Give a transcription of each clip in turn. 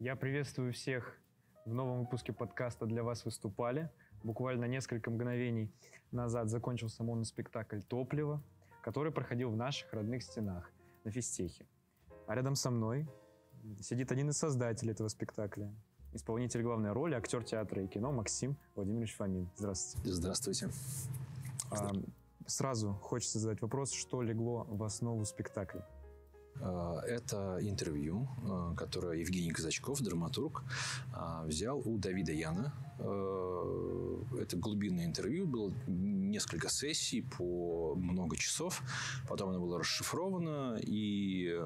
Я приветствую всех в новом выпуске подкаста «Для вас выступали». Буквально несколько мгновений назад закончился моноспектакль «Топливо», который проходил в наших родных стенах на физтехе. А рядом со мной сидит один из создателей этого спектакля, исполнитель главной роли, актер театра и кино Максим Владимирович Фомин. Здравствуйте. Здравствуйте. А, сразу хочется задать вопрос, что легло в основу спектакля? А, это интервью, а, которое Евгений Казачков, драматург, а, взял у Давида Яна. Это глубинное интервью, было несколько сессий по много часов. Потом оно было расшифровано, и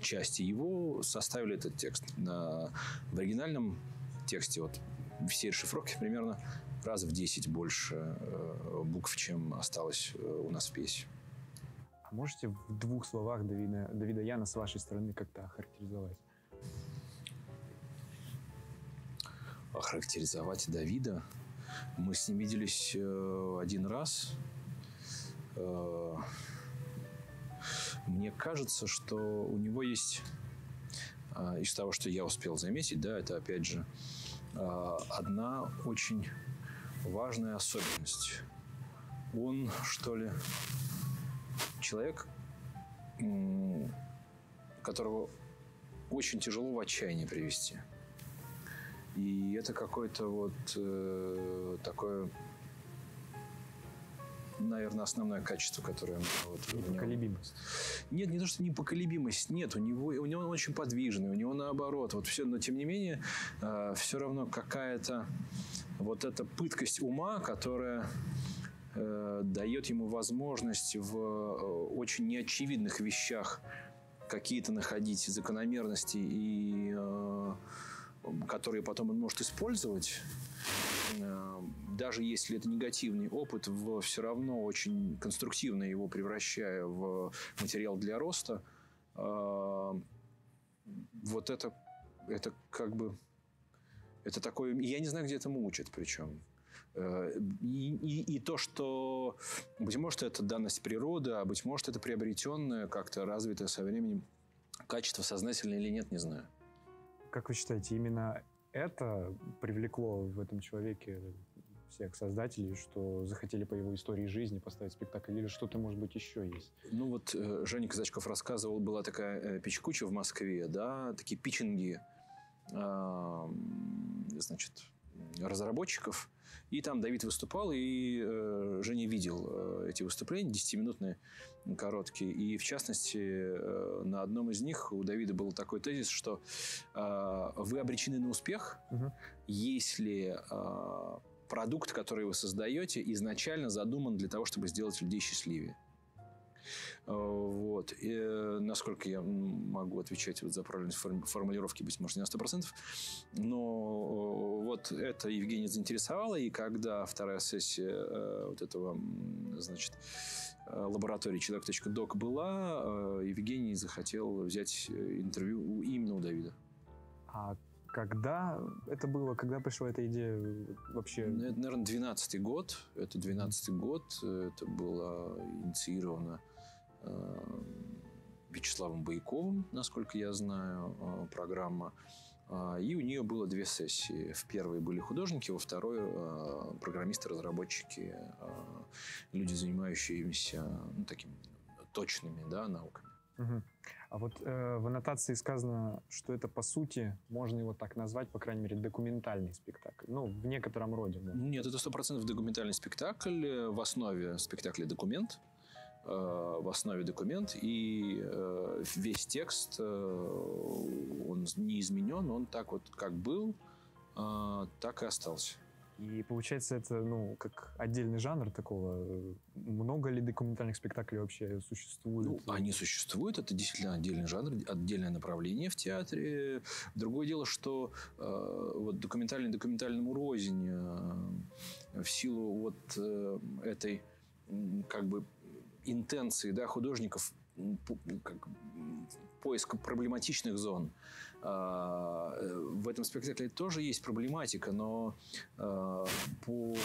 части его составили этот текст. В оригинальном тексте вот все расшифровки примерно раз в 10 больше букв, чем осталось у нас в пьесе. А можете в двух словах Давида, Давида Яна с вашей стороны как-то охарактеризовать? Охарактеризовать Давида? Мы с ним виделись э, один раз. Э, мне кажется, что у него есть, э, из того, что я успел заметить, да, это опять же одна очень важная особенность. Он, что ли, человек, которого очень тяжело в отчаяние привести. И это какое-то вот э, такое, наверное, основное качество, которое вот непоколебимость. Нет, не то что непоколебимость, нет, у него у него он очень подвижный, у него наоборот, вот все, но тем не менее э, все равно какая-то вот эта пыткость ума, которая э, дает ему возможность в э, очень неочевидных вещах какие-то находить закономерности и э, которые потом он может использовать э, даже если это негативный опыт, в, все равно очень конструктивно его превращая в материал для роста, э, вот это, это как бы, это такое, я не знаю, где этому учат причем. Э, и, и, и то, что, быть может, это данность природы, а быть может, это приобретенное, как-то развитое со временем качество, сознательное или нет, не знаю. Как вы считаете, именно это привлекло в этом человеке всех создателей, что захотели по его истории жизни поставить спектакль, или что-то, может быть, еще есть? Ну вот э, Женя Казачков рассказывал, была такая э, печкуча в Москве, да, такие питчинги, э, значит, разработчиков. И там Давид выступал, и э, Женя видел э, эти выступления, 10-минутные, короткие. И, в частности, э, на одном из них у Давида был такой тезис, что э, вы обречены на успех, угу. если э, продукт, который вы создаете, изначально задуман для того, чтобы сделать людей счастливее. Э, вот. И, э, насколько я могу отвечать вот за правильность формулировки, быть может, не на 100%. Но э, вот это Евгения заинтересовало. И когда вторая сессия вот этого, значит, лаборатории человек.док была, Евгений захотел взять интервью именно у Давида. А когда это было? Когда пришла эта идея вообще? Ну, это, наверное, 12 год. Это 12 год. Это было инициировано Вячеславом Бояковым, насколько я знаю, э, программа. Э, и у нее было две сессии. В первой были художники, во второй э, программисты, разработчики, э, люди, занимающиеся ну, такими точными да, науками. Угу. А вот э, в аннотации сказано, что это по сути, можно его так назвать, по крайней мере, документальный спектакль. Ну, в некотором роде. Может. Нет, это сто процентов документальный спектакль. В основе спектакля документ. Э, в основе документ. И э, весь текст, э, он не изменен, он так вот как был, так и остался. И получается, это, ну, как отдельный жанр такого. Много ли документальных спектаклей вообще существует? Ну, они существуют. Это действительно отдельный жанр, отдельное направление в театре. Другое дело, что э, вот документальный документальному рознь э, в силу вот э, этой как бы интенции да, художников как, поиска проблематичных зон. А, в этом спектакле тоже есть проблематика, но а, по,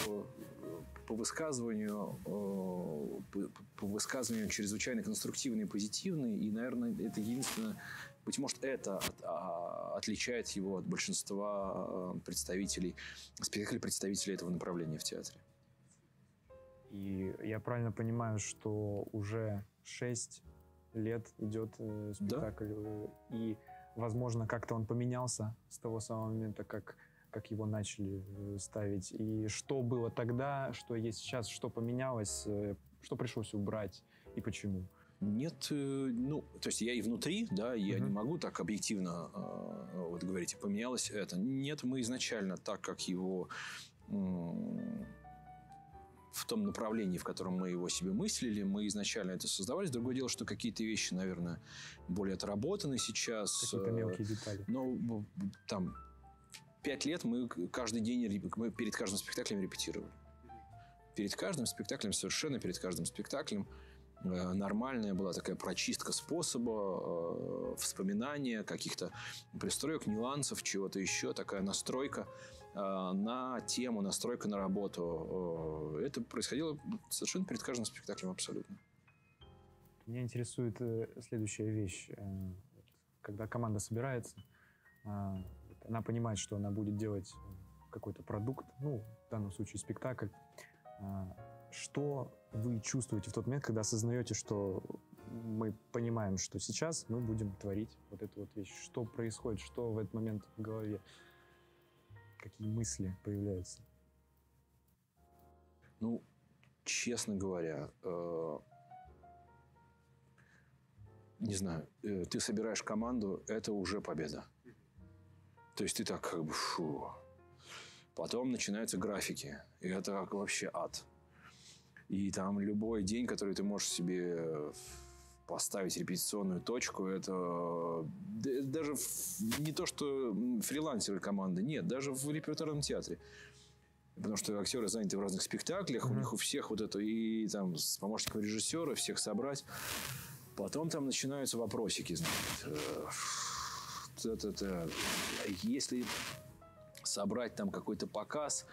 по высказыванию по, по высказыванию чрезвычайно конструктивный и позитивный, и, наверное, это единственное Быть может, это а, отличает его от большинства представителей, спектаклей представителей этого направления в театре. И я правильно понимаю, что уже 6 лет идет э, спектакль, да? Э, и, возможно, как-то он поменялся с того самого момента, как, как его начали э, ставить. И что было тогда, что есть сейчас, что поменялось, что пришлось убрать и почему? Нет, ну, то есть я и внутри, да, я uh-huh. не могу так объективно э, вот говорить, поменялось это. Нет, мы изначально так, как его в том направлении, в котором мы его себе мыслили, мы изначально это создавали. Другое дело, что какие-то вещи, наверное, более отработаны сейчас. Какие-то мелкие детали. Но там пять лет мы каждый день, мы перед каждым спектаклем репетировали. Перед каждым спектаклем, совершенно перед каждым спектаклем э, нормальная была такая прочистка способа, э, вспоминания каких-то пристроек, нюансов, чего-то еще, такая настройка. Э, на тему, настройка на работу. Э, это происходило совершенно перед каждым спектаклем абсолютно. Меня интересует э, следующая вещь. Когда команда собирается, она понимает, что она будет делать какой-то продукт, ну, в данном случае спектакль. Что вы чувствуете в тот момент, когда осознаете, что мы понимаем, что сейчас мы будем творить вот эту вот вещь? Что происходит, что в этот момент в голове? Какие мысли появляются? Ну, честно говоря, э, не знаю, э, ты собираешь команду, это уже победа. То есть ты так как бы фу. Потом начинаются графики, и это вообще ад. И там любой день, который ты можешь себе поставить репетиционную точку, это даже не то, что фрилансеры команды, нет, даже в репертуарном театре. Потому что актеры заняты в разных спектаклях, mm-hmm. у них у всех вот это, и там с помощником режиссера всех собрать. Потом там начинаются вопросики, значит. Это, если собрать там какой-то показ,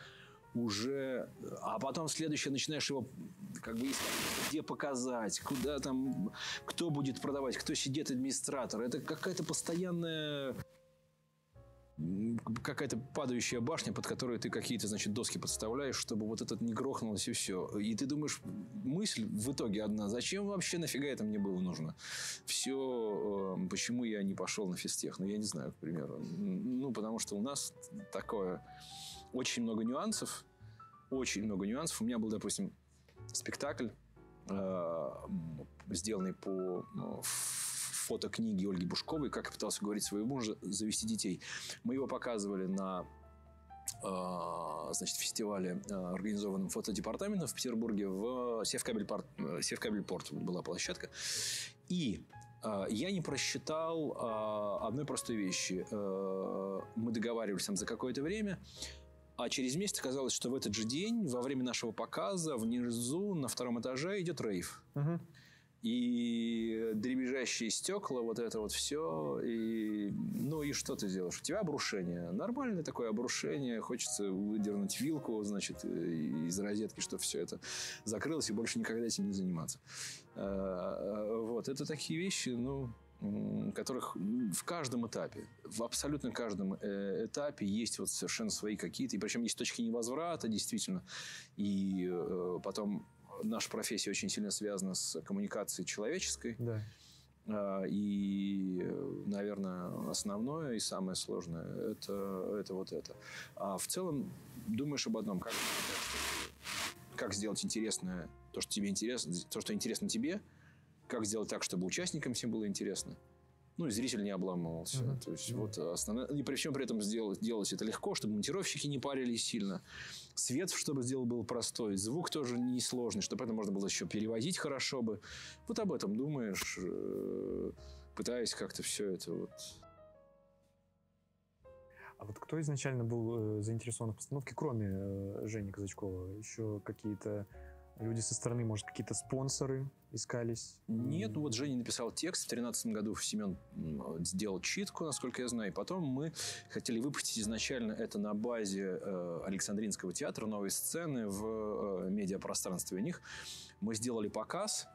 уже... А потом следующее начинаешь его как бы где показать, куда там, кто будет продавать, кто сидит администратор. Это какая-то постоянная какая-то падающая башня, под которую ты какие-то, значит, доски подставляешь, чтобы вот этот не грохнулось и все. И ты думаешь, мысль в итоге одна, зачем вообще нафига это мне было нужно? Все, э, почему я не пошел на физтех? Ну, я не знаю, к примеру. Ну, потому что у нас такое очень много нюансов, очень много нюансов. У меня был, допустим, спектакль, э, сделанный по э, фотокниге Ольги Бушковой, как я пытался говорить своему мужу завести детей. Мы его показывали на э, значит, фестивале, э, организованном фотодепартаментом в Петербурге, в Севкабельпорт, Севкабельпорт была площадка. И я не просчитал одной простой вещи. Мы договаривались там за какое-то время, а через месяц оказалось, что в этот же день, во время нашего показа, внизу, на втором этаже, идет рейв. Угу. И дребезжащие стекла, вот это вот все. И, ну и что ты делаешь? У тебя обрушение. Нормальное такое обрушение. Хочется выдернуть вилку, значит, из розетки, чтобы все это закрылось и больше никогда этим не заниматься. А, вот. Это такие вещи, ну, которых в каждом этапе, в абсолютно каждом э, этапе есть вот совершенно свои какие-то, и причем есть точки невозврата, действительно, и э, потом наша профессия очень сильно связана с коммуникацией человеческой, да. А, и, наверное, основное и самое сложное это, это вот это. А в целом думаешь об одном, как, как сделать интересное то, что тебе интересно, то, что интересно тебе, как сделать так, чтобы участникам всем было интересно. Ну, и зритель не обламывался. Uh-huh. То есть, uh-huh. вот основное... И при всем при этом сделать, делать это легко, чтобы монтировщики не парились сильно. Свет, чтобы сделал был простой. Звук тоже несложный, чтобы это можно было еще перевозить хорошо бы. Вот об этом думаешь, э, пытаясь как-то все это вот... А вот кто изначально был э, заинтересован в постановке, кроме э, Жени Казачкова? Еще какие-то Люди со стороны, может, какие-то спонсоры искались? Нет, ну вот Женя написал текст. В 2013 году Семен сделал читку, насколько я знаю. И потом мы хотели выпустить изначально это на базе э, Александринского театра, новой сцены в э, медиапространстве у них. Мы сделали показ,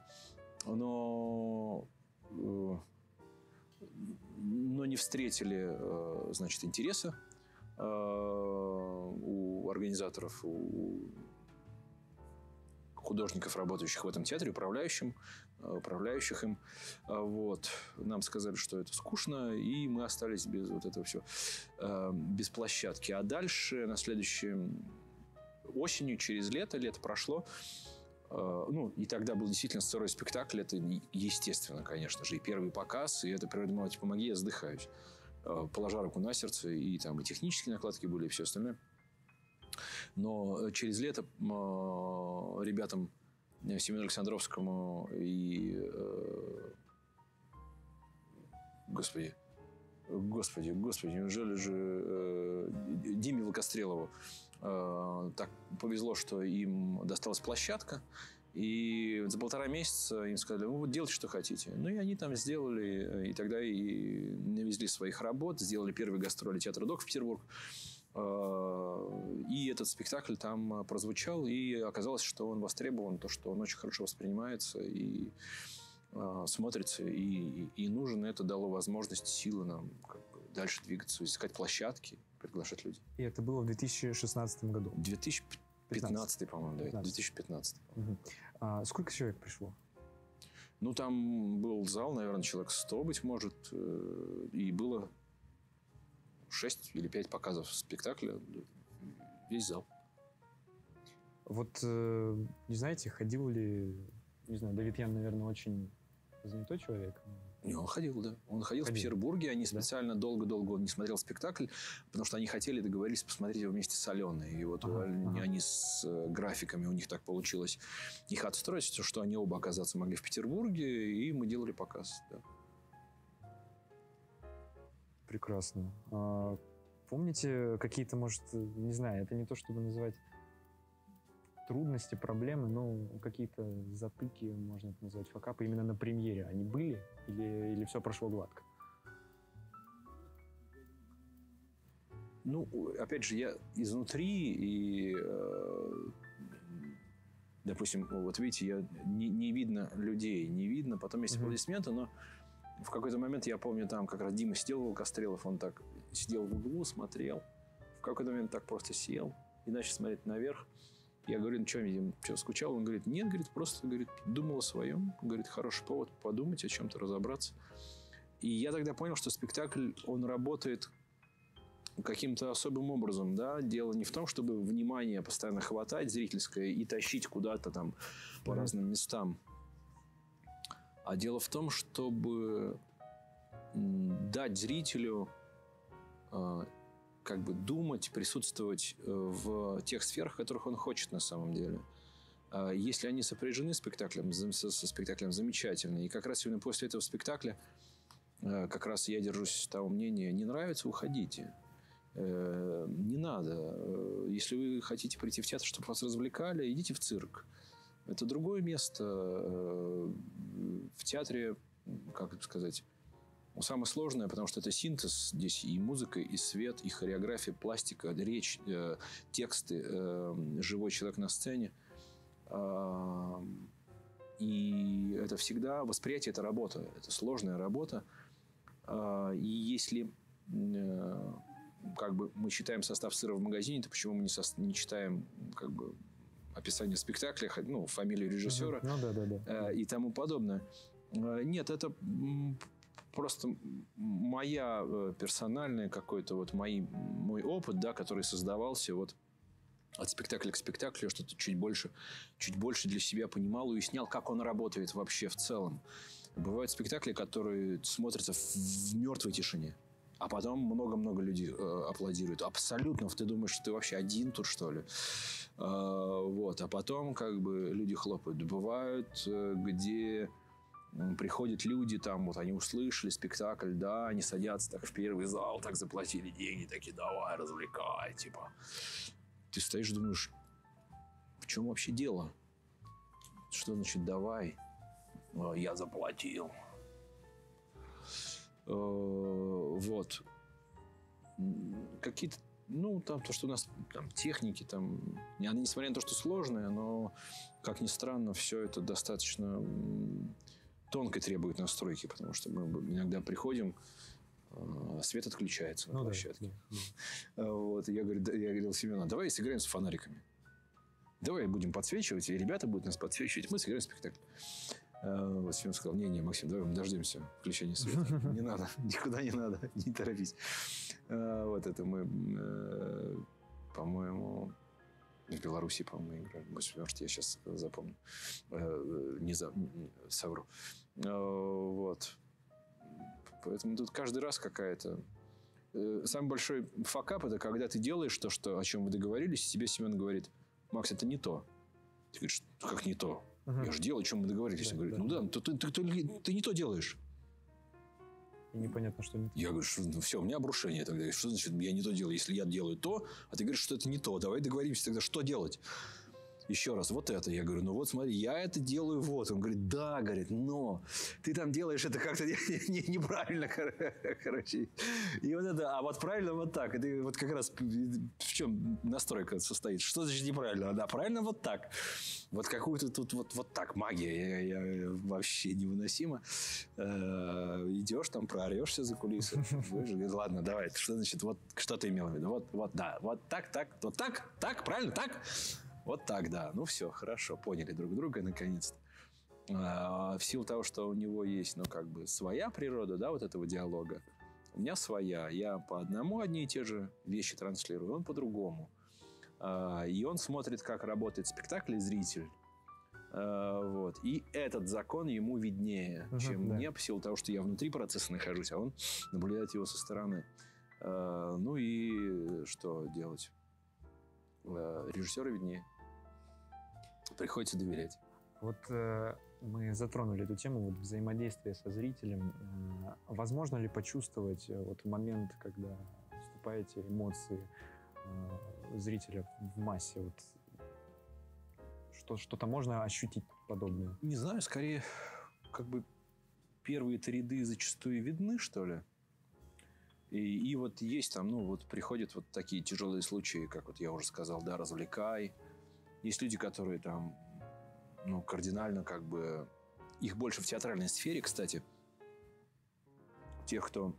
но э, но не встретили, э, значит, интереса у организаторов, у художников, работающих в этом театре, управляющим, э, управляющих им. А вот. Нам сказали, что это скучно, и мы остались без вот этого все, без площадки. А дальше, на следующем осенью, через лето, лето прошло, ну, и тогда был действительно сырой спектакль, это естественно, конечно же, и первый показ, и это «Природа мать, помоги, я задыхаюсь». Положа руку на сердце, и там и технические накладки были, и все остальное. Но э, через лето э, ребятам э, Семену Александровскому и... Господи, Господи, господи, неужели же э, Диме Волкострелову э, так повезло, что им досталась площадка, и за полтора месяца им сказали, ну вот делайте, что хотите. Ну и они там сделали, и тогда и навезли своих работ, сделали первый гастроли театра ДОК в Петербург. Э, и этот спектакль там прозвучал, и оказалось, что он востребован, то, что он очень хорошо воспринимается и э, смотрится, и, и нужен. Это дало возможность, силы нам как бы дальше двигаться, искать площадки, приглашать людей. И это было в 2016 году? 2015, по-моему, 15. да, 2015. Угу. А сколько человек пришло? Ну, там был зал, наверное, человек 100, быть может, э, и было 6 или 5 показов спектакля, весь зал. Вот, э, не знаете, ходил ли, не знаю, Давид Ян, наверное, очень занятой человек. Не, он ходил, да. Он ходил, ходил. в Петербурге. Они специально долго-долго да? не смотрел спектакль, потому что они хотели, договорились посмотреть его вместе с Аленой. И вот ага, они, ага. они с э, графиками, у них так получилось их отстроить, что они оба оказаться могли в Петербурге, и мы делали показ, да. Прекрасно. А, помните какие-то, может, не знаю, это не то, чтобы называть трудности, проблемы, но какие-то затыки, можно это назвать, факапы именно на премьере, они были или, или все прошло гладко? Ну, опять же, я изнутри и, э, допустим, вот видите, я не, не видно людей, не видно, потом есть аплодисменты, но в какой-то момент, я помню, там как раз Дима сидел, Волкострелов, он так сидел в углу, смотрел. В какой-то момент так просто сел и начал смотреть наверх. Я говорю, ну что, Дим, что, скучал? Он говорит, нет, говорит, просто, говорит, думал о своем. Говорит, хороший повод подумать о чем-то, разобраться. И я тогда понял, что спектакль, он работает каким-то особым образом, да, дело не в том, чтобы внимание постоянно хватать зрительское и тащить куда-то там по разным местам, а дело в том, чтобы дать зрителю э, как бы думать, присутствовать э, в тех сферах, которых он хочет на самом деле. А если они сопряжены с спектаклем, со, со спектаклем замечательно. И как раз именно после этого спектакля э, как раз я держусь того мнения, не нравится, уходите. Не надо. Если вы хотите прийти в театр, чтобы вас развлекали, идите в цирк. Это другое место. Э, в театре, как сказать, самое сложное, потому что это синтез здесь и музыка, и свет, и хореография, пластика, речь, э, тексты, э, живой человек на сцене. И это всегда восприятие, это работа, это сложная работа. И если как бы мы читаем состав сыра в магазине, то почему мы не, со, не читаем как бы описание спектакля, ну, фамилию режиссера ну, да, да, да. Э, и тому подобное. Э, нет, это просто моя э, персональная какой-то вот мои, мой опыт, да, который создавался вот от спектакля к спектаклю, что-то чуть больше, чуть больше для себя понимал, уяснял, как он работает вообще в целом. Бывают спектакли, которые смотрятся в, в мертвой тишине. А потом много-много людей э, аплодируют. Абсолютно. Ты думаешь, что ты вообще один тут, что ли? Э, вот. А потом как бы люди хлопают. Бывают, э, где приходят люди, там, вот они услышали спектакль, да, они садятся так в первый зал, так заплатили деньги, такие, давай, развлекай, типа. Ты стоишь, думаешь, в чем вообще дело? Что значит давай? Я заплатил. Э, вот. Какие-то ну, там то, что у нас там техники, там, несмотря на то, что сложные, но, как ни странно, все это достаточно тонко требует настройки, потому что мы иногда приходим, э, свет отключается на Ну площадке. да, да. А, Вот, я, говорю, я говорил Семену, давай сыграем с фонариками. Давай будем подсвечивать, и ребята будут нас подсвечивать, мы сыграем спектакль. А, Вот Семен сказал, не-не, Максим, давай мы дождемся включения света. Не надо, никуда не надо, не торопись. А, Вот это мы, э, по-моему, в Беларуси, по-моему, играли. Может, я сейчас запомню. Э, Не за, совру. Вот. Поэтому тут каждый раз какая-то Э, самый большой факап это когда ты делаешь то, что, о чем вы договорились, и тебе Семен говорит, Макс, это не то. Ты говоришь, как не то? Мгм. Я же делаю, о чем мы договорились. Да, Он говорит, да. ну да, ты, ты- ты- ты не то делаешь. Непонятно, что не Я говорю, что, ну, все, у меня обрушение тогда. Что значит, я не то делаю? Если я делаю то, а ты говоришь, что это не то, давай договоримся тогда, что делать? Еще раз, вот это. Я говорю, ну вот смотри, я это делаю вот. Он говорит, да, говорит, но ты там делаешь это как-то не- не- неправильно, кор- короче. И вот это, а вот правильно вот так. Это вот как раз в чем настройка состоит. Что значит неправильно? Да, правильно вот так. Вот какую-то тут вот, вот так магия я, я вообще невыносимо. Э, идешь там, проорешься за кулисы. Будешь говорить, Ладно, давай, что значит, вот что ты имел в виду? Вот, вот, да, вот так, так, вот так, так, правильно, так? Вот так, да. Ну все, хорошо, поняли друг друга наконец-то. А, в силу того, что у него есть, ну, как бы своя природа, да, вот этого диалога, у меня своя. Я по одному одни и те же вещи транслирую, он по-другому. А, и он смотрит, как работает спектакль и зритель. А, вот. И этот закон ему виднее, Мгм, чем да. мне, по силу того, что я внутри процесса нахожусь, а он наблюдает его со стороны. Ну и что делать? Режиссеру виднее. Приходится доверять. Вот э, мы затронули эту тему вот, взаимодействия со зрителем. Э, возможно ли почувствовать э, вот момент, когда вступаете эмоции э, зрителя в массе? Вот, что, что-то можно ощутить подобное? Не знаю, скорее, как бы первые-то ряды зачастую видны, что ли. И, и вот есть там, ну, вот приходят вот такие тяжелые случаи, как вот я уже сказал, да, развлекай. Есть люди, которые там, ну, кардинально как бы... Их больше в театральной сфере, кстати. Тех, кто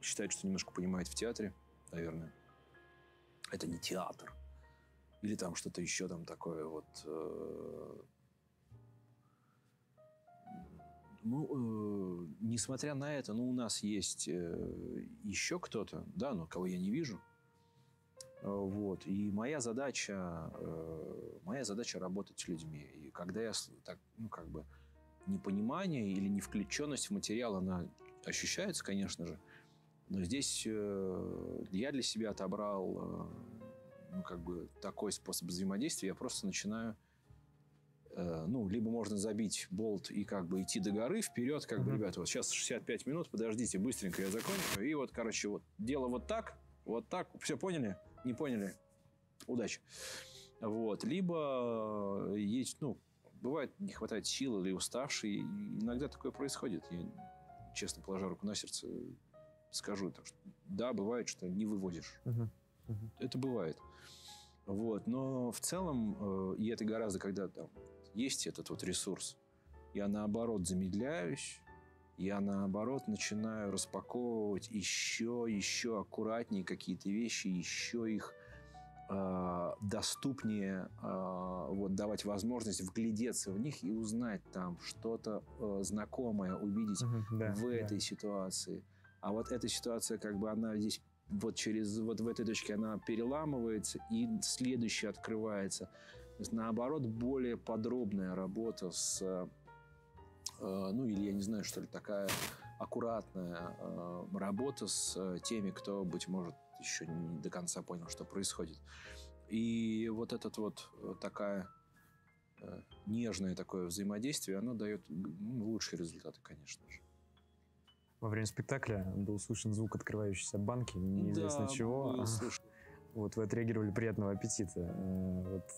считает, что немножко понимает в театре, наверное. Это не театр. Или там что-то еще там такое вот... э, ну, э, несмотря на это, ну, у нас есть э, еще кто-то, да, но кого я не вижу. Э, Вот. И моя задача, э, моя задача работать с людьми. И когда я так, ну, как бы, непонимание или не включенность в материал, она ощущается, конечно же. Но здесь э, я для себя отобрал, ну, как бы, такой способ взаимодействия. Я просто начинаю ну, либо можно забить болт и как бы идти до горы вперед, как бы, ребята, вот сейчас 65 минут, подождите, быстренько я закончу. И вот, короче, вот дело вот так, вот так, все поняли? Не поняли? Удачи. Вот. Либо э, есть, ну, бывает, не хватает сил или уставший. Иногда такое происходит. Я, честно положа руку на сердце, скажу, так что, да, бывает, что не выводишь. Мгм. Мгм. Это бывает. Вот. Но в целом, э, и это гораздо, когда там есть этот вот ресурс, я наоборот замедляюсь, я наоборот начинаю распаковывать еще, еще аккуратнее какие-то вещи, еще их э, доступнее э, вот давать возможность вглядеться в них и узнать там что-то э, знакомое, увидеть Мгм. Да, в да. этой ситуации. А вот эта ситуация, как бы она здесь вот через вот в этой точке она переламывается и следующая открывается. То есть наоборот более подробная работа с, ну или я не знаю что ли такая аккуратная э, работа с э, теми, кто быть может еще не до конца понял, что происходит. И вот этот вот э, такая э, нежное такое взаимодействие, оно дает ну, лучшие результаты, конечно же. Во время спектакля был слышен звук открывающейся банки, неизвестно Да, чего. Вот вы отреагировали приятного аппетита. Э, Вот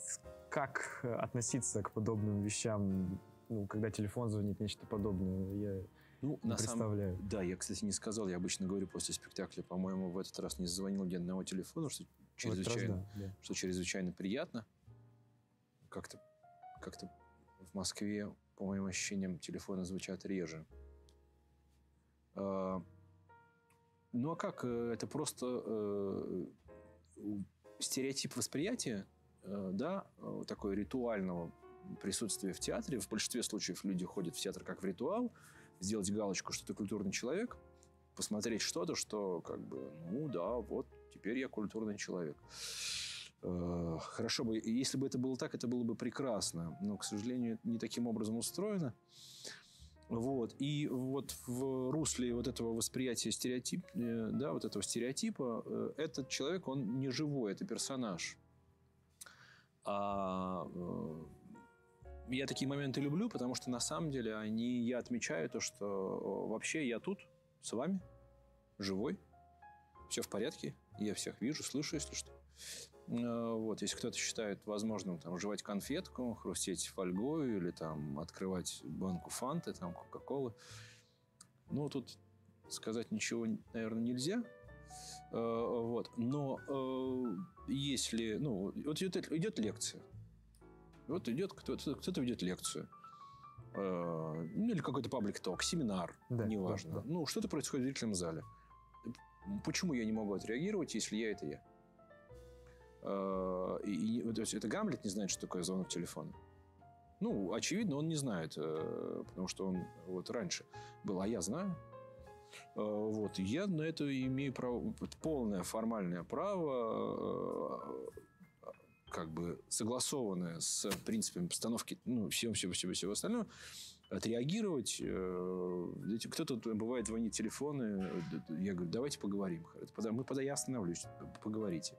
как э, относиться к подобным вещам, ну, когда телефон звонит, нечто подобное? Я Ну, не на самом представляю. Да, я, кстати, не сказал. Я обычно говорю после спектакля, по-моему, в этот раз не звонил ни одного телефона, что этот раз чрезвычайно, да, да. что чрезвычайно приятно. Как-то как в Москве, по моим ощущениям, телефоны звучат реже. А, Ну а как? Э, это просто э, стереотип восприятия, э, да, э, такой ритуального присутствия в театре. В большинстве случаев люди ходят в театр как в ритуал, сделать галочку, что ты культурный человек, посмотреть что-то, что как бы, ну да, вот теперь я культурный человек. Э, хорошо бы, если бы это было так, это было бы прекрасно, но, к сожалению, не таким образом устроено. Вот. И вот в русле вот этого восприятия стереотип, э, да, вот этого стереотипа, э, этот человек, он не живой, это персонаж. А я такие моменты люблю, потому что на самом деле они, я отмечаю то, что вообще я тут с вами, живой, все в порядке, я всех вижу, слышу, если что. Э, вот, если кто-то считает возможным там жевать конфетку, хрустеть фольгой или там открывать банку фанты, там кока-колы, ну тут сказать ничего, наверное, нельзя. Э, вот, но э, если, ну, вот идет, идет лекция, вот идет кто-то, кто-то ведет лекцию, ну или какой-то паблик-ток, семинар, да, неважно. Да, да. Ну, что-то происходит в зрительном зале. Почему я не могу отреагировать, если я это я? Э, и, и, то есть это Гамлет не знает, что такое звонок телефона. Ну, очевидно, он не знает, э, потому что он вот раньше был, а я знаю. Э, вот, я на это имею право, полное формальное право, как бы согласованное с принципами постановки, ну, всем, всего, всего, всего остального, отреагировать. Кто-то бывает звонит телефоны, я говорю, давайте поговорим. Мы, подай, я остановлюсь, поговорите.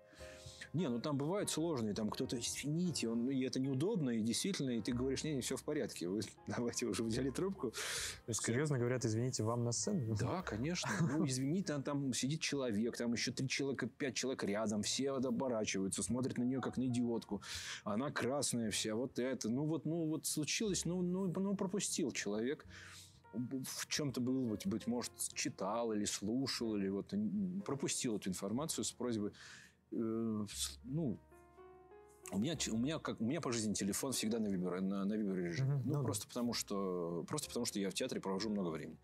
Не, ну там бывают сложные, там кто-то, извините, он, и это неудобно, и действительно, и ты говоришь, не, не, все в порядке, вы давайте уже взяли трубку. То есть, серьезно говорят, извините, вам на сцену? Да, конечно. Ну, извините, там, там сидит человек, там еще три человека, пять человек рядом, все оборачиваются, смотрят на нее как на идиотку. Она красная вся, вот это. Ну, вот, ну, вот случилось, ну, ну, ну пропустил человек в чем-то был, быть, быть может, читал или слушал, или вот пропустил эту информацию с просьбой ну, у меня, у меня как у меня по жизни телефон всегда на вибер на, на вибер режиме. Mm-hmm. Ну, ну просто потому что просто потому что я в театре провожу много времени.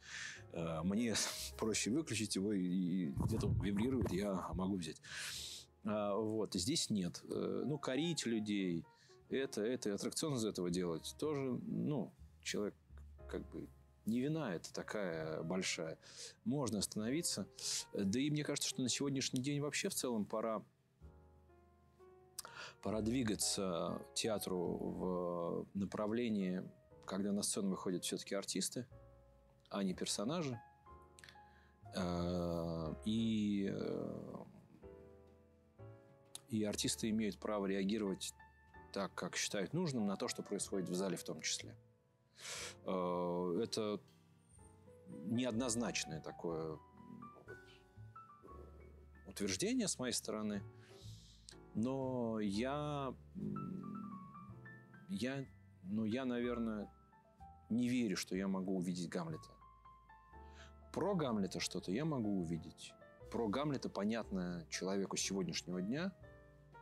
Э, мне проще выключить его и, и где-то он вибрирует, я могу взять. А, вот здесь нет. Э, ну корить людей, это это аттракцион из этого делать тоже, ну человек как бы не вина это такая большая. Можно остановиться. Да и мне кажется, что на сегодняшний день вообще в целом пора пора двигаться театру в направлении, когда на сцену выходят все-таки артисты, а не персонажи. Э, и, э, и артисты имеют право реагировать так, как считают нужным, на то, что происходит в зале в том числе. Э, это неоднозначное такое утверждение с моей стороны – но я, я, ну, я, наверное, не верю, что я могу увидеть Гамлета. Про Гамлета что-то я могу увидеть. Про Гамлета понятно человеку сегодняшнего дня,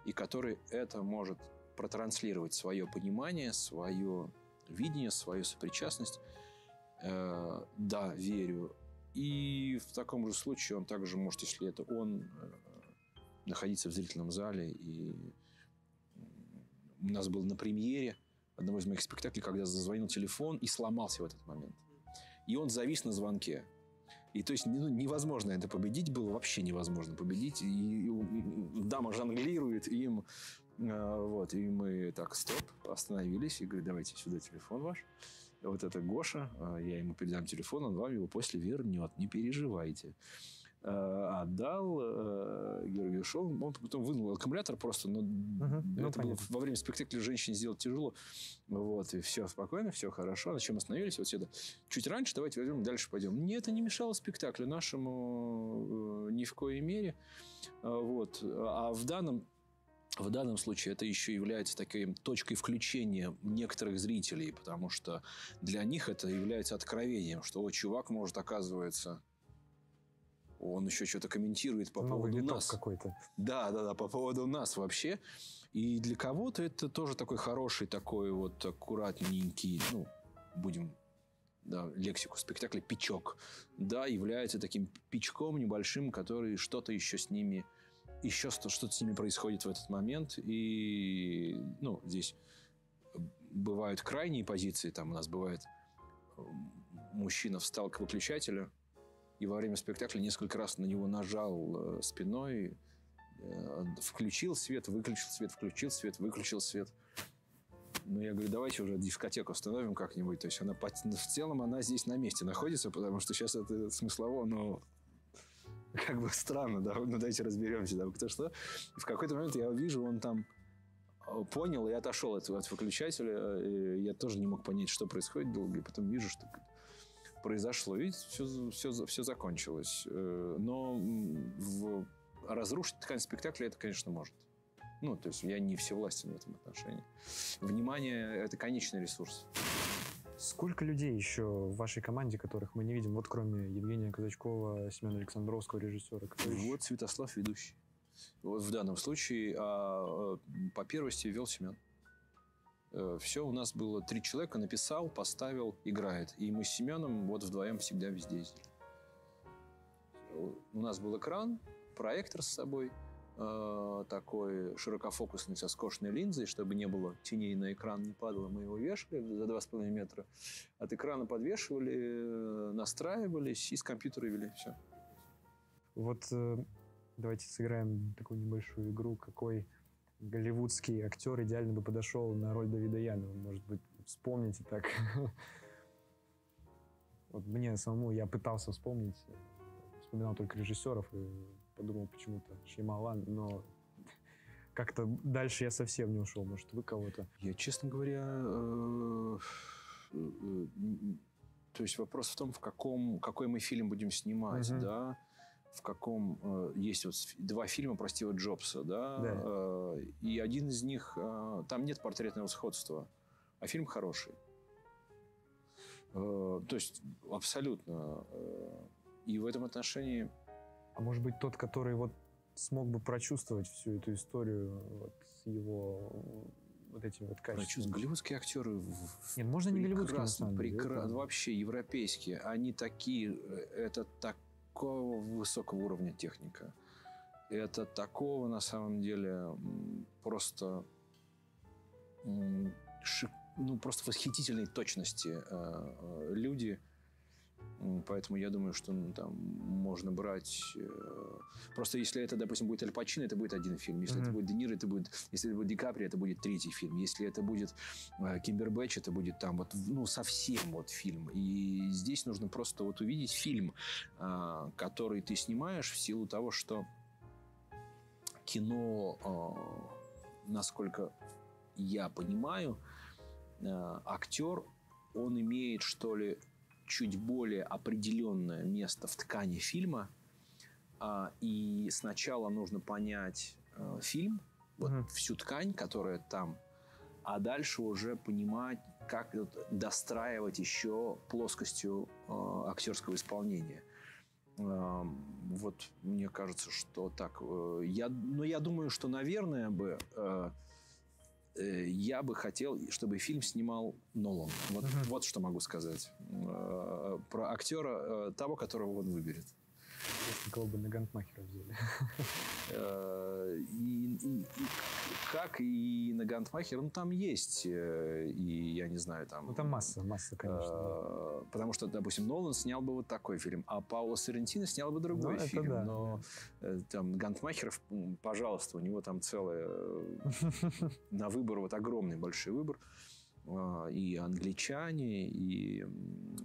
и который это может протранслировать свое понимание, свое видение, свою сопричастность. Э, да, верю. И в таком же случае он также может, если это он, э, находиться в зрительном зале. И у нас был на премьере одного из моих спектаклей, когда зазвонил телефон и сломался в этот момент. И он завис на звонке. И то есть ну, невозможно это победить было, вообще невозможно победить. И, и, и дама жонглирует им. Э, вот, и мы так, стоп, остановились и говорю, давайте сюда телефон ваш. Вот это Гоша, э, я ему передам телефон, он вам его после вернет, не переживайте. Э, отдал э, Георгию Шоу. Он потом вынул аккумулятор просто, но угу, это ну, было во время спектакля женщине сделать тяжело. Вот, и все спокойно, все хорошо. На чем остановились? Вот сюда. Чуть раньше давайте возьмем, дальше пойдем. Нет, это не мешало спектаклю нашему э, ни в коей мере. Вот. А в данном в данном случае это еще является такой точкой включения некоторых зрителей, потому что для них это является откровением, что о, чувак может, оказывается, он еще что-то комментирует по Новый поводу нас. какой-то. Да, да, да, по поводу нас вообще. И для кого-то это тоже такой хороший, такой вот аккуратненький, ну, будем да, лексику спектакля, пичок, да, является таким пичком небольшим, который что-то еще с ними, еще что-то с ними происходит в этот момент. И, ну, здесь бывают крайние позиции, там у нас бывает мужчина встал к выключателю, и во время спектакля несколько раз на него нажал э, спиной, э, включил свет, выключил свет, включил свет, выключил свет. Ну, я говорю, давайте уже дискотеку установим как-нибудь. То есть она ну, в целом она здесь на месте находится, потому что сейчас это смыслово, но как бы странно, да, ну давайте разберемся, да, кто что. И в какой-то момент я вижу, он там э, понял и отошел от, от выключателя. И я тоже не мог понять, что происходит долго. И потом вижу, что произошло. И все, все, все закончилось. Э, но в... разрушить ткань спектакля это, конечно, может. Ну, то есть я не всевластен в этом отношении. Внимание – это конечный ресурс. Сколько людей еще в вашей команде, которых мы не видим, вот кроме Евгения Казачкова, Семена Александровского, режиссера? Вот Святослав ведущий. Вот в данном случае а, а по первости вел Семен. Э, Все, у нас было три человека, написал, поставил, играет. И мы с Семеном вот вдвоем всегда везде ездили. У нас был экран, проектор с собой, э, такой широкофокусный со скошенной линзой, чтобы не было теней на экран, не падало. Мы его вешали за 2,5 метра. От экрана подвешивали, э, настраивались и с компьютера вели все. Вот давайте сыграем такую небольшую игру. Какой голливудский актер идеально бы подошел на роль Давида Янова. Может быть, вспомните так. Вот мне самому, я пытался вспомнить, вспоминал только режиссеров и подумал почему-то Шьямалан, но как-то дальше я совсем не ушел. Может, вы кого-то? Я, честно говоря, э, э, то есть вопрос в том, в каком, какой мы фильм будем снимать, да в каком э, есть вот два фильма про Стива Джобса, да, да. Э, и один из них э, там нет портретного сходства, а фильм хороший. Э, то есть абсолютно. Э, и в этом отношении. А может быть тот, который вот смог бы прочувствовать всю эту историю вот, с его вот этими вот качествами. Голливудские актеры Нет, можно не голливудские, на самом деле. Прекра... Это... Вообще европейские. Они такие... Э, это так такого высокого уровня техника. Это такого, на самом деле, просто ну, просто восхитительной точности э, э, люди. Поэтому я думаю, что ну, там можно брать... Э, просто если это, допустим, будет Аль Пачино, это будет один фильм. Если mm-hmm. это будет Де Ниро, это будет... Если это будет Ди Капри, это будет третий фильм. Если это будет э, Кимбербэтч, это будет там вот, ну, совсем вот фильм. И здесь нужно просто вот увидеть фильм, э, который ты снимаешь в силу того, что кино, э, насколько я понимаю, э, актер, он имеет, что ли, чуть более определенное место в ткани фильма, а, и сначала нужно понять э, фильм, вот угу. всю ткань, которая там, а дальше уже понимать, как достраивать еще плоскостью э, актерского исполнения. Вот мне кажется, что так. Э, я, но я думаю, что, наверное, бы я бы хотел, чтобы фильм снимал Нолан. Вот, uh-huh. вот что могу сказать. Э, про актера, э, того, которого он выберет. Если бы на Гантмахера взяли. И, и, и как и на Гантмахера, ну там есть, и я не знаю, там... Ну там масса, масса, конечно. Потому что, допустим, Нолан снял бы вот такой фильм, а Пауло Соррентино снял бы другой ну, фильм. Да, но да. там Гантмахеров, пожалуйста, у него там целая на выбор, вот огромный большой выбор. А, и англичане, и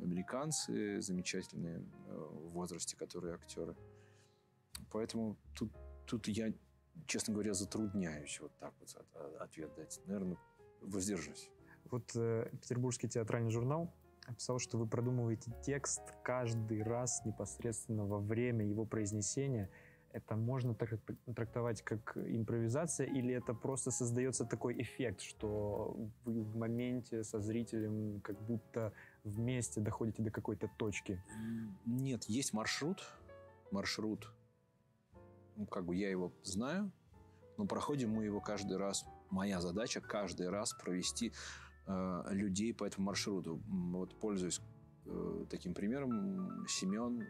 американцы замечательные э, в возрасте, которые актеры. Поэтому тут, тут я, честно говоря, затрудняюсь вот так вот ответ дать. Наверное, воздержусь. Вот э, Петербургский театральный журнал описал, что вы продумываете текст каждый раз непосредственно во время его произнесения – это можно трактовать как импровизация, или это просто создается такой эффект, что вы в моменте со зрителем как будто вместе доходите до какой-то точки? Нет, есть маршрут. Маршрут, ну, как бы я его знаю, но проходим мы его каждый раз. Моя задача каждый раз провести э, людей по этому маршруту. Вот пользуясь э, таким примером Семен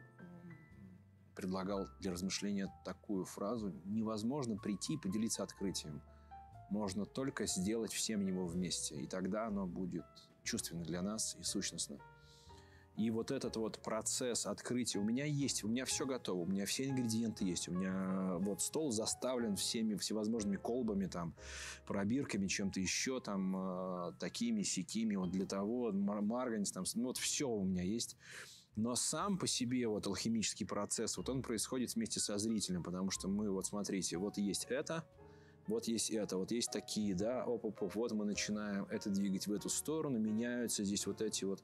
предлагал для размышления такую фразу «Невозможно прийти и поделиться открытием. Можно только сделать всем его вместе, и тогда оно будет чувственно для нас и сущностно». И вот этот вот процесс открытия у меня есть, у меня все готово, у меня все ингредиенты есть, у меня вот стол заставлен всеми всевозможными колбами, там, пробирками, чем-то еще, там, э, такими, сякими, вот для того, марганец, там, ну, вот все у меня есть. Но сам по себе вот алхимический процесс, вот он происходит вместе со зрителем, потому что мы, вот смотрите, вот есть это, вот есть это, вот есть такие, да, оп, оп, оп, вот мы начинаем это двигать в эту сторону, меняются здесь вот эти вот,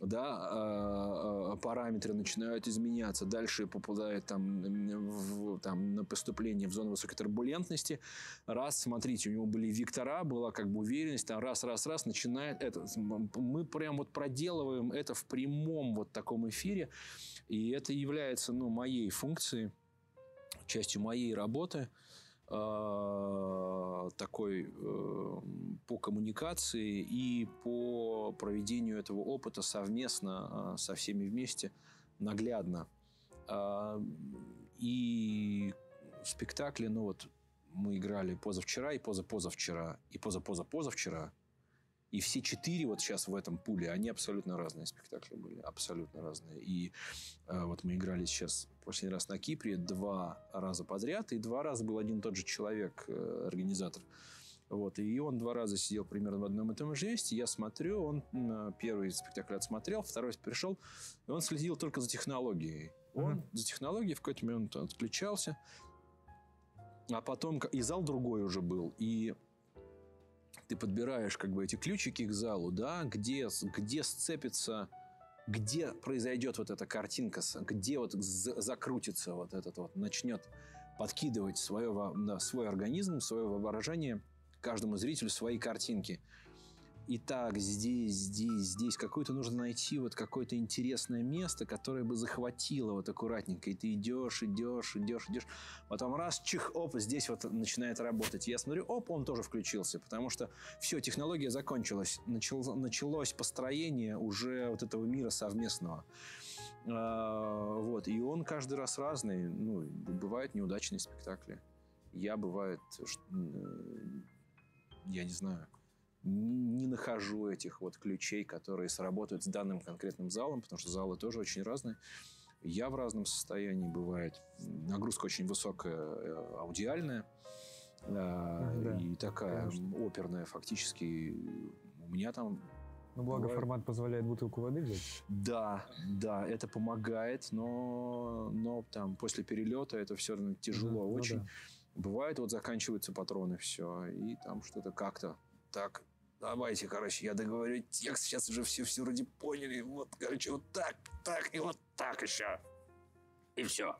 да, э, параметры начинают изменяться, дальше попадает там, в, там на поступление в зону высокой турбулентности, раз, смотрите, у него были вектора, была как бы уверенность, там раз, раз, раз, начинает это, мы прям вот проделываем это в прямом вот таком эфире, и это является, ну, моей функцией, частью моей работы – такой э, по коммуникации и по проведению этого опыта совместно э, со всеми вместе наглядно. И спектакли, ну вот мы играли позавчера и позапозавчера и позапозапозавчера, и все четыре вот сейчас в этом пуле, они абсолютно разные спектакли были, абсолютно разные. И э, вот мы играли сейчас последний раз на Кипре два раза подряд, и два раза был один и тот же человек, э, организатор. Вот, и он два раза сидел примерно в одном и том же месте. Я смотрю, он э, первый спектакль отсмотрел, второй пришел, и он следил только за технологией. Он mm-hmm. за технологией в какой-то момент отключался, а потом и зал другой уже был, и ты подбираешь как бы эти ключики к залу, да, где, где сцепится, где произойдет вот эта картинка, где вот закрутится вот этот вот, начнет подкидывать свое, да, свой организм, свое воображение каждому зрителю свои картинки – и так, здесь, здесь, здесь. Какое-то нужно найти вот какое-то интересное место, которое бы захватило вот аккуратненько. И ты идешь, идешь, идешь, идешь. Потом раз, чих, оп, здесь вот начинает работать. Я смотрю, оп, он тоже включился. Потому что все, технология закончилась. Начало, началось построение уже вот этого мира совместного. А, вот. И он каждый раз разный. Ну, бывают неудачные спектакли. Я бывает, я не знаю, не нахожу этих вот ключей, которые сработают с данным конкретным залом, потому что залы тоже очень разные. Я в разном состоянии бывает. Нагрузка очень высокая, э, аудиальная. Э, да, и такая конечно. оперная фактически. У меня там ну, благо бывает... формат позволяет бутылку воды взять. Да, да, это помогает, но, но там после перелета это все равно тяжело да, очень. Ну, да. Бывает, вот заканчиваются патроны, все, и там что-то как-то так Давайте, короче, я договорю текст, сейчас уже все все вроде поняли. Вот, короче, вот так, так и вот так еще. И все.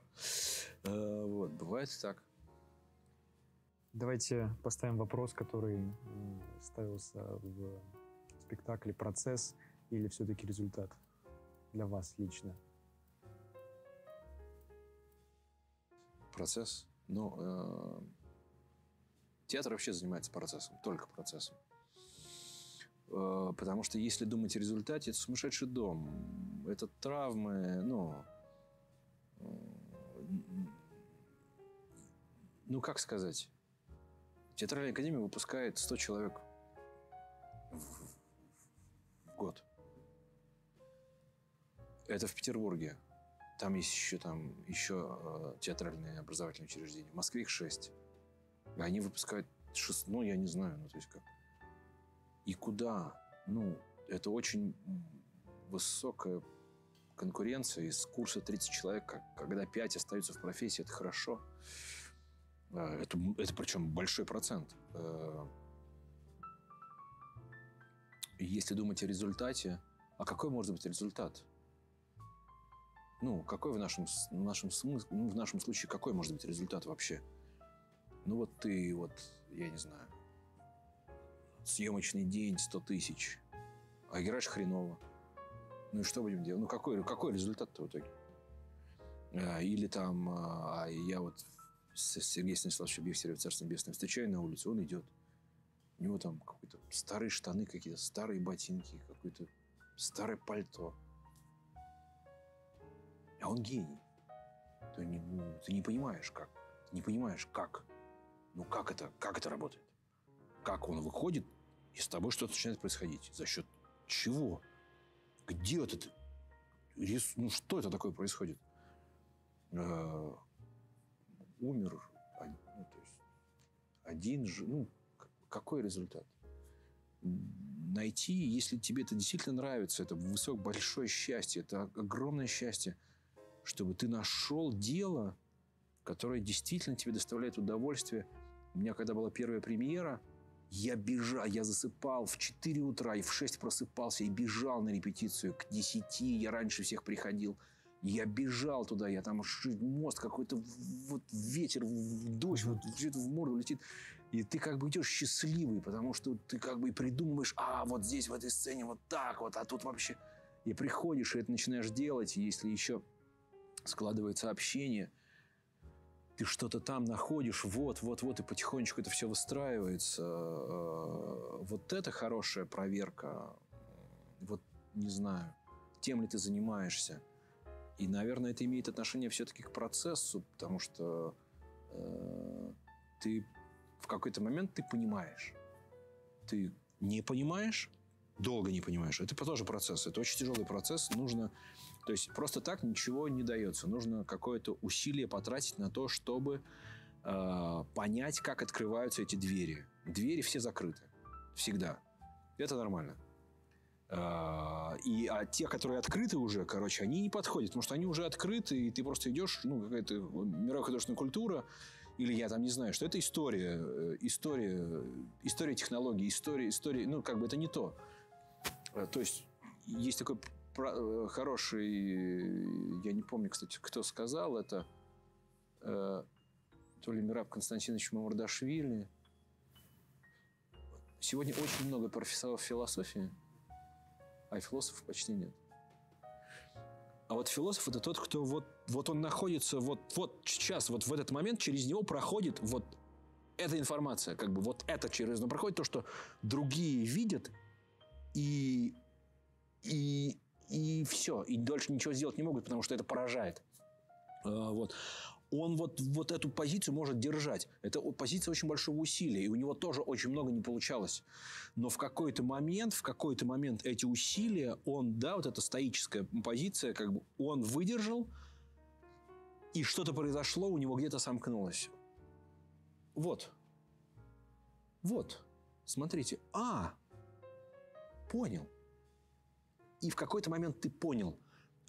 Э, вот, бывает так. Давайте поставим вопрос, который ставился в спектакле «Процесс» или все-таки результат для вас лично? Процесс? Ну, э, театр вообще занимается процессом, только процессом. Э, потому что если думать о результате, это сумасшедший дом. Это травмы, ну... Ну, как сказать? Театральная академия выпускает 100 человек в, в год. Это в Петербурге. Там есть еще, там, еще э, театральные образовательные учреждения. В Москве их 6. Они выпускают 6, ну, я не знаю, ну, то есть как и куда. Ну, это очень высокая конкуренция. Из курса 30 человек, когда 5 остаются в профессии, это хорошо. А, это, это причем большой процент. Э, если думать о результате, а какой может быть результат? Ну, какой в нашем, в нашем ну, в нашем случае, какой может быть результат вообще? Ну, вот ты, вот, я не знаю, съемочный день 100 тысяч, а играешь хреново. Ну и что будем делать? Ну какой, какой результат-то в итоге? А, или там, а, а я вот с Сергеем Станиславовичем Бехтеревым, Царство Небесное, встречаю на улице, он идет. У него там какие-то старые штаны какие-то, старые ботинки, какое-то старое пальто. А он гений. Ты не, ну, ты не понимаешь, как. Не понимаешь, как. Ну, как это, как это работает? Как он выходит, и с тобой что-то начинает происходить? За счет чего? Где этот... рис- Ну, что это такое происходит? Э, умер. а- ну, то есть один же... Ну, какой результат? Найти, если тебе это действительно нравится, это высок большое счастье, это огромное счастье, чтобы ты нашел дело, которое действительно тебе доставляет удовольствие. У меня, когда была первая премьера, я бежал, я засыпал в 4 утра и в 6 просыпался и бежал на репетицию. К 10 я раньше всех приходил. Я бежал туда, я там мост какой-то, вот ветер, дождь, вот где-то в морду летит. И ты как бы идешь счастливый, потому что ты как бы и придумываешь, а вот здесь в этой сцене вот так вот, а тут вообще... И приходишь, и это начинаешь делать, и если еще складывается общение, ты что-то там находишь, вот, вот, вот, и потихонечку это все выстраивается. Э, Вот это хорошая проверка. Вот, не знаю, тем ли ты занимаешься. И, наверное, это имеет отношение все-таки к процессу, потому что э, ты в какой-то момент ты понимаешь. Ты не понимаешь, долго не понимаешь. Это тоже процесс. Это очень тяжелый процесс. Нужно то есть просто так ничего не дается. Нужно какое-то усилие потратить на то, чтобы э, понять, как открываются эти двери. Двери все закрыты. Всегда. Это нормально. Э, и а те, которые открыты уже, короче, они не подходят, потому что они уже открыты, и ты просто идешь, ну, какая-то мировая художественная культура, или я там не знаю, что это история, э, история, история технологий, история, история, ну, как бы это не то. Э, То есть есть такой хороший, я не помню, кстати, кто сказал это, э, то ли Мираб Константинович Мамардашвили. Сегодня очень много профессоров философии, а философов почти нет. А вот философ это тот, кто вот, вот он находится вот, вот сейчас, вот в этот момент через него проходит вот эта информация, как бы вот это через него проходит, то, что другие видят, и, и, и все, и дальше ничего сделать не могут, потому что это поражает. А, Вот. Он вот, вот эту позицию может держать. Это позиция очень большого усилия, и у него тоже очень много не получалось. Но в какой-то момент, в какой-то момент эти усилия, он, да, вот эта стоическая позиция, как бы он выдержал, и что-то произошло, у него где-то сомкнулось. Вот. Вот. Смотрите. А, понял. И в какой-то момент ты понял.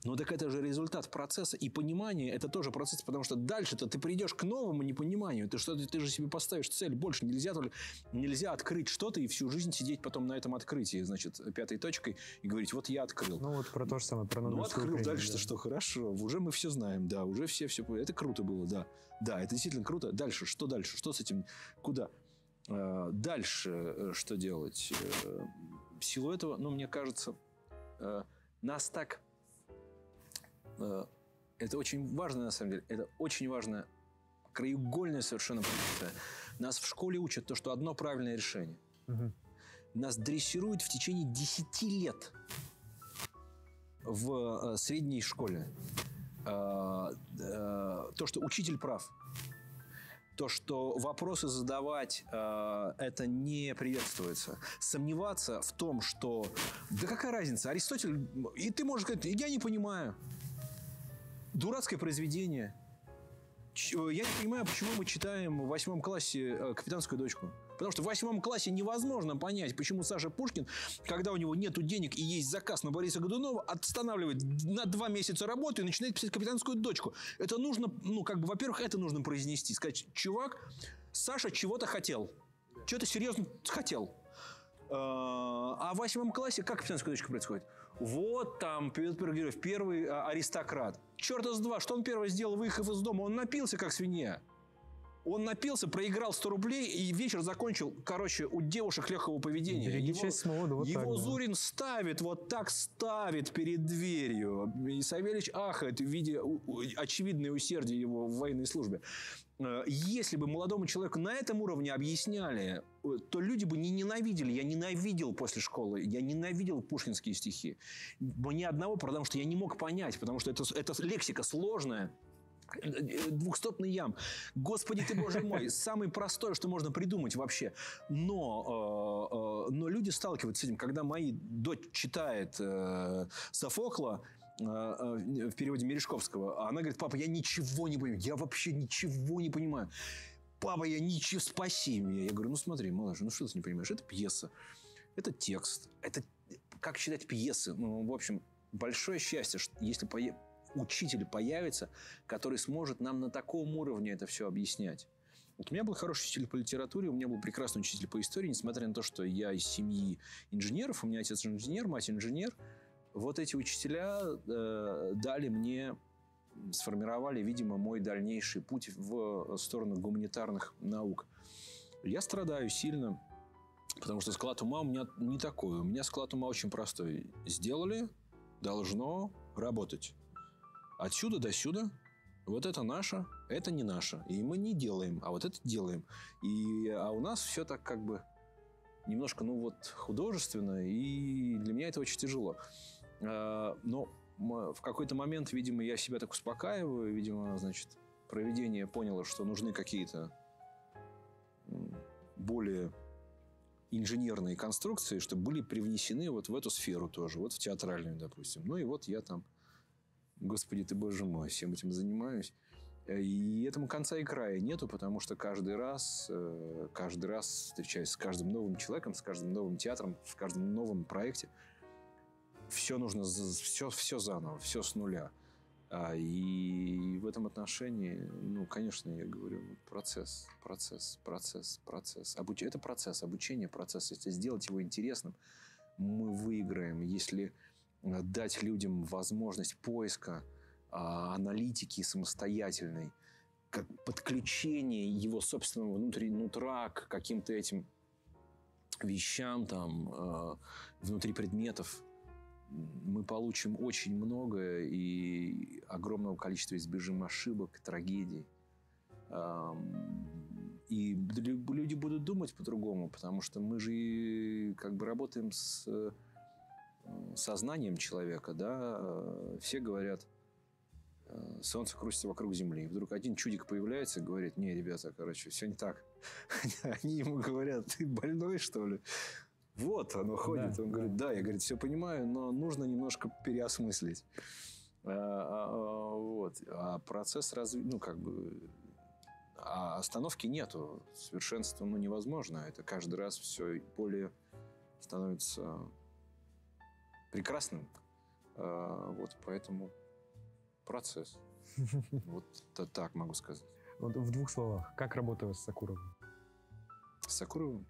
Но так это же результат процесса. И понимание – это тоже процесс, потому что дальше-то ты придешь к новому непониманию. Ты, что ты же себе поставишь цель. Больше нельзя, только- нельзя открыть что-то и всю жизнь сидеть потом на этом открытии, значит, пятой точкой и говорить, вот я открыл. Ну вот про то же самое, про Ну, открыл, премию, дальше-то да. что? Хорошо. Уже мы все знаем, да. Уже все все. Это круто было, да. Да, это действительно круто. Дальше, что дальше? Что с этим? Куда? Э, Дальше э, что делать? Э, В силу этого, ну, мне кажется, э, нас так... э, Это очень важно, на самом деле. Это очень важно. Краеугольная совершенно позиция. Нас в школе учат то, что одно правильное решение. Мгм. Нас дрессируют в течение 10 лет в э, средней школе. Э, э, то, что учитель прав. То, что вопросы задавать, э, это не приветствуется. Сомневаться в том, что... Да какая разница? Аристотель... И ты можешь сказать, я не понимаю. Дурацкое произведение. Я не понимаю, почему мы читаем в восьмом классе э, «Капитанскую дочку». Потому что в восьмом классе невозможно понять, почему Саша Пушкин, когда у него нет денег и есть заказ на Бориса Годунова, останавливает на два месяца работу и начинает писать «Капитанскую дочку». Это нужно, ну, как бы, во-первых, это нужно произнести. Сказать, чувак, Саша чего-то хотел. Чего-то серьезно хотел. Э, А в восьмом классе как «Капитанская дочка» происходит? Вот там первый а, аристократ. Черта с два, что он первое сделал, выехав из дома? Он напился, как свинья. Он напился, проиграл 100 рублей и вечер закончил, короче, у девушек легкого поведения. Береги Его- честь самого, да вот его так, да. Зурин ставит, вот так ставит перед дверью. И Савельич ахает в виде очевидной усердия его в военной службе. э, если бы молодому человеку на этом уровне объясняли, э, то люди бы не ненавидели. Я ненавидел после школы, я ненавидел пушкинские стихи. Ни одного, потому что я не мог понять, потому что это, это лексика сложная. Двухстопный ям. Господи ты, боже мой, самое простое, что можно придумать вообще. Но, э, э, но люди сталкиваются с этим. Когда мои дочь читает э, Софокла, э, в переводе Мережковского, она говорит, папа, я ничего не понимаю, я вообще ничего не понимаю. Папа, я ничего, спаси меня. Я говорю, ну смотри, малыш, ну что ты не понимаешь? Это пьеса, это текст, это как читать пьесы. Ну, в общем, большое счастье, что если учитель появится, который сможет нам на таком уровне это все объяснять. Вот у меня был хороший учитель по литературе, у меня был прекрасный учитель по истории, несмотря на то, что я из семьи инженеров, у меня отец инженер, мать инженер. Вот эти учителя э, дали мне, сформировали, видимо, мой дальнейший путь в сторону гуманитарных наук. Я страдаю сильно, потому что склад ума у меня не такой. У меня склад ума очень простой. Сделали, должно работать. Отсюда до сюда вот это наше, это не наше. И мы не делаем, а вот это делаем. И, а у нас все так как бы немножко, ну вот, художественно, и для меня это очень тяжело. А, но в какой-то момент, видимо, я себя так успокаиваю, видимо, значит, проведение поняло, что нужны какие-то более инженерные конструкции, чтобы были привнесены вот в эту сферу тоже, вот в театральную, допустим. Ну и вот я там Господи ты, боже мой, всем этим занимаюсь. Э, и этому конца и края нету, потому что каждый раз, э, каждый раз встречаясь с каждым новым человеком, с каждым новым театром, в каждом новом проекте, все нужно, все, все заново, все с нуля. А, и в этом отношении, ну, конечно, я говорю, процесс, процесс, процесс, процесс. Обуч... Это процесс, обучение процесс. Если сделать его интересным, мы выиграем. Если дать людям возможность поиска, а, аналитики самостоятельной, как подключение его собственного внутреннего нутра к каким-то этим вещам там э, внутри предметов, мы получим очень много и огромного количества избежим ошибок, трагедий. И люди будут думать по-другому, потому что мы же как бы работаем с сознанием человека, да, э, все говорят, э, солнце крутится вокруг Земли. И вдруг один чудик появляется и говорит, не, ребята, короче, все не так. Они ему говорят, ты больной, что ли? Вот оно ходит. Да, Он да. говорит, да, я говорит, все понимаю, но нужно немножко переосмыслить. А, а, а, вот. а процесс разве, ну, как бы, а остановки нету. Совершенство, ну, невозможно. Это каждый раз все более становится прекрасным. А, вот, поэтому процесс. Вот так могу сказать. Вот в двух словах, как работала с Сакуровым? С Сакуровым?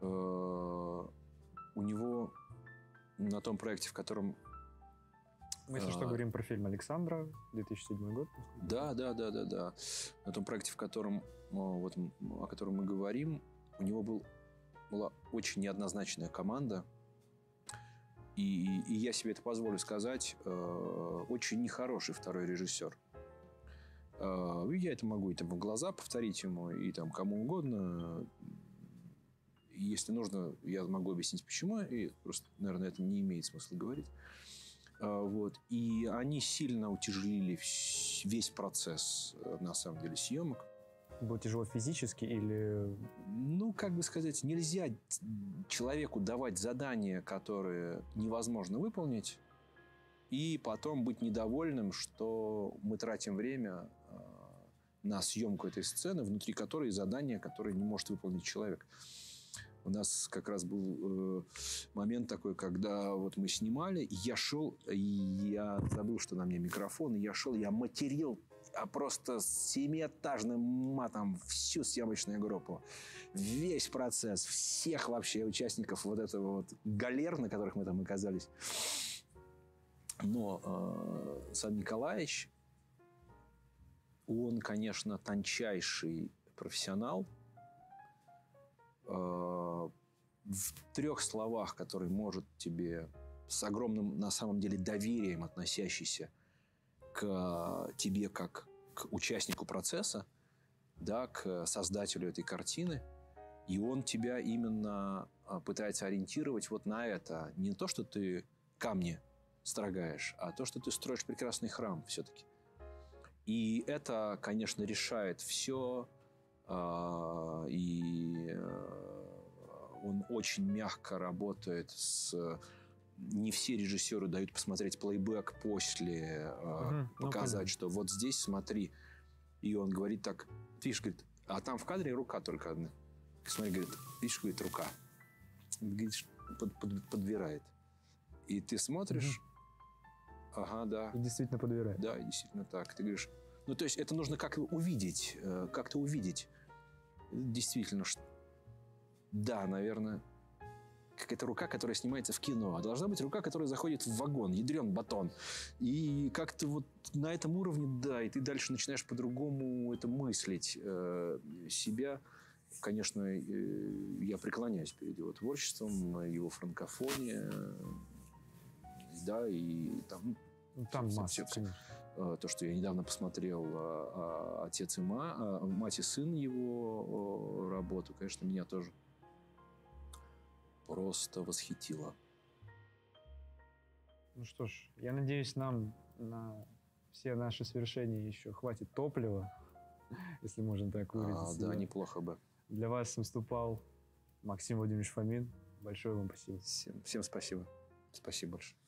А, у него на том проекте, в котором... Мы, если а, что, говорим про фильм «Александра», 2007 год. Да, да, да, да, да. На том проекте, в котором, вот, о котором мы говорим, у него был была очень неоднозначная команда. И, и я себе это позволю сказать, э, очень нехороший второй режиссер. Э, я это могу и там в глаза повторить ему, и там кому угодно. Если нужно, я могу объяснить, почему. И просто, наверное, это не имеет смысла говорить. Э, вот. И они сильно утяжелили весь процесс, э, на самом деле, съемок. Было тяжело физически или... Ну, как бы сказать, нельзя человеку давать задания, которые невозможно выполнить, и потом быть недовольным, что мы тратим время а, на съемку этой сцены, внутри которой задание, которое не может выполнить человек. У нас как раз был э, момент такой, когда вот мы снимали, я шел, и я забыл, что на мне микрофон, и я шел, я материл а просто семиэтажным матом всю съемочную группу. Весь процесс, всех вообще участников вот этого вот галер, на которых мы там оказались. Но э, Сан Николаевич, он, конечно, тончайший профессионал. Э, в трех словах, который может тебе с огромным, на самом деле, доверием относящийся к тебе как к участнику процесса, да, к создателю этой картины, и он тебя именно а, пытается ориентировать вот на это. Не то, что ты камни строгаешь, а то, что ты строишь прекрасный храм все-таки. И это, конечно, решает все, а, и он очень мягко работает с... Не все режиссеры дают посмотреть плейбэк после, угу, показать, ну, что вот здесь смотри. И он говорит так, видишь, говорит, а там в кадре рука только одна. Смотри, говорит, видишь, говорит, рука. Говорит, под, под, подбирает. И ты смотришь, угу. ага, да. И действительно подбирает. Да, действительно так. Ты говоришь, ну, то есть это нужно как-то увидеть, э, как-то увидеть. Действительно, что... да, наверное, какая-то рука, которая снимается в кино, а должна быть рука, которая заходит в вагон, ядрен батон. И как-то вот на этом уровне, да, и ты дальше начинаешь по-другому это мыслить э, себя конечно, э, я преклоняюсь перед его творчеством, его франкофония, да, и там... Ну, там все, масса, все, все. То, что я недавно посмотрел а, а, «Отец и ма», а, «Мать и сын» его работу, конечно, меня тоже просто восхитило. Ну что ж, я надеюсь, нам на все наши свершения еще хватит топлива, если можно так выразиться. А, да, неплохо бы. Для вас выступал Максим Владимирович Фомин. Большое вам спасибо. Всем, всем спасибо. Спасибо большое.